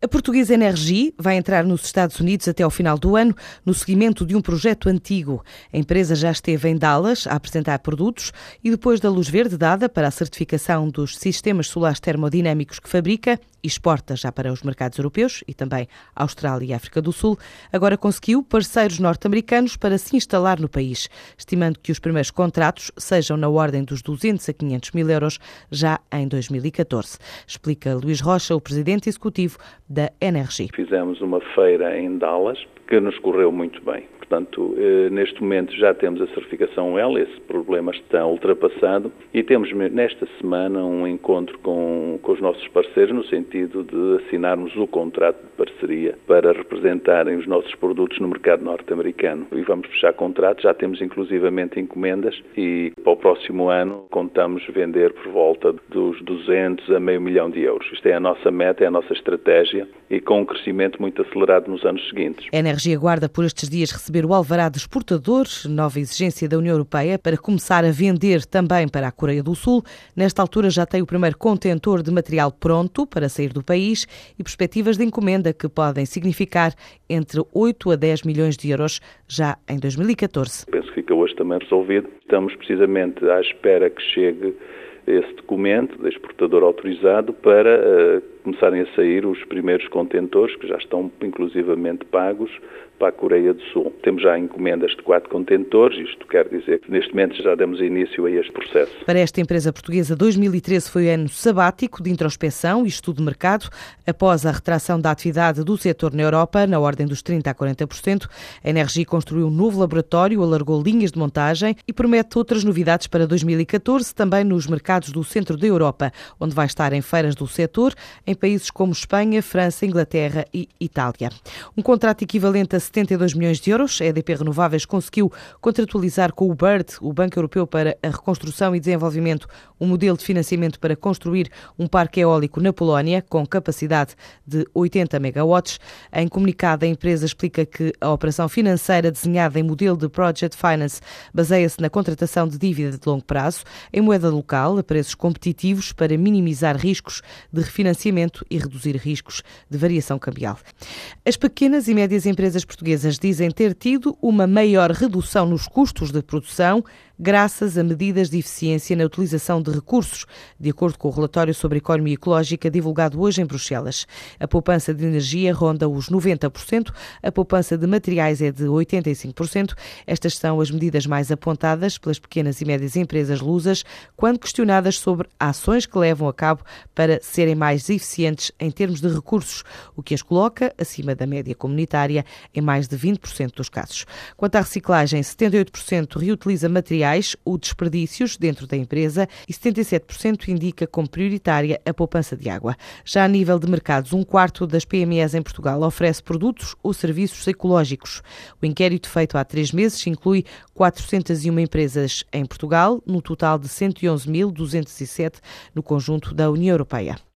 A Portuguesa Energy vai entrar nos Estados Unidos até ao final do ano no seguimento de um projeto antigo. A empresa já esteve em Dallas a apresentar produtos e depois da luz verde dada para a certificação dos sistemas solares termodinâmicos que fabrica e exporta já para os mercados europeus e também Austrália e África do Sul, agora conseguiu parceiros norte-americanos para se instalar no país, estimando que os primeiros contratos sejam na ordem dos 200 a 500 mil euros já em 2014. Explica Luís Rocha, o presidente executivo da Energy. Fizemos uma feira em Dallas que nos correu muito bem. Portanto, eh, neste momento já temos a certificação L, esse problema está ultrapassado e temos nesta semana um encontro com, com os nossos parceiros no sentido de assinarmos o contrato de parceria para representarem os nossos produtos no mercado norte-americano. E vamos fechar contratos, já temos inclusivamente encomendas e para o próximo ano contamos vender por volta dos 200 a meio milhão de euros. Isto é a nossa meta, é a nossa estratégia e com um crescimento muito acelerado nos anos seguintes. A Energia aguarda por estes dias receber o alvará de exportadores, nova exigência da União Europeia, para começar a vender também para a Coreia do Sul. Nesta altura já tem o primeiro contentor de material pronto para sair do país e perspectivas de encomenda que podem significar entre 8 a 10 milhões de euros já em 2014. Penso que fica hoje também resolvido. Estamos precisamente à espera que chegue esse documento de exportador autorizado para uh, começarem a sair os primeiros contentores, que já estão inclusivamente pagos, para a Coreia do Sul. Temos já encomendas de quatro contentores, isto quer dizer que neste momento já demos início a este processo. Para esta empresa portuguesa, 2013 foi ano sabático de introspeção e estudo de mercado. Após a retração da atividade do setor na Europa, na ordem dos 30% a 40%, a Energia construiu um novo laboratório, alargou linhas de montagem e promete outras novidades para 2014, também nos mercados do centro da Europa, onde vai estar em feiras do setor, em países como Espanha, França, Inglaterra e Itália. Um contrato equivalente a 72 milhões de euros. A EDP Renováveis conseguiu contratualizar com o BIRD, o Banco Europeu para a Reconstrução e Desenvolvimento, um modelo de financiamento para construir um parque eólico na Polónia com capacidade de 80 megawatts. Em comunicado, a empresa explica que a operação financeira desenhada em modelo de Project Finance baseia-se na contratação de dívida de longo prazo em moeda local a preços competitivos para minimizar riscos de refinanciamento e reduzir riscos de variação cambial. As pequenas e médias empresas portuguesas dizem ter tido uma maior redução nos custos de produção graças a medidas de eficiência na utilização de recursos, de acordo com o relatório sobre economia ecológica divulgado hoje em Bruxelas. A poupança de energia ronda os 90%, a poupança de materiais é de 85%. Estas são as medidas mais apontadas pelas pequenas e médias empresas lusas quando questionadas sobre ações que levam a cabo para serem mais eficientes em termos de recursos, o que as coloca acima da média comunitária em mais de 20% dos casos. Quanto à reciclagem, 78% reutiliza materiais ou desperdícios dentro da empresa e 77% indica como prioritária a poupança de água. Já a nível de mercados, um quarto das PMEs em Portugal oferece produtos ou serviços ecológicos. O inquérito feito há três meses inclui 401 empresas em Portugal, no total de 111.207 no conjunto da União Europeia.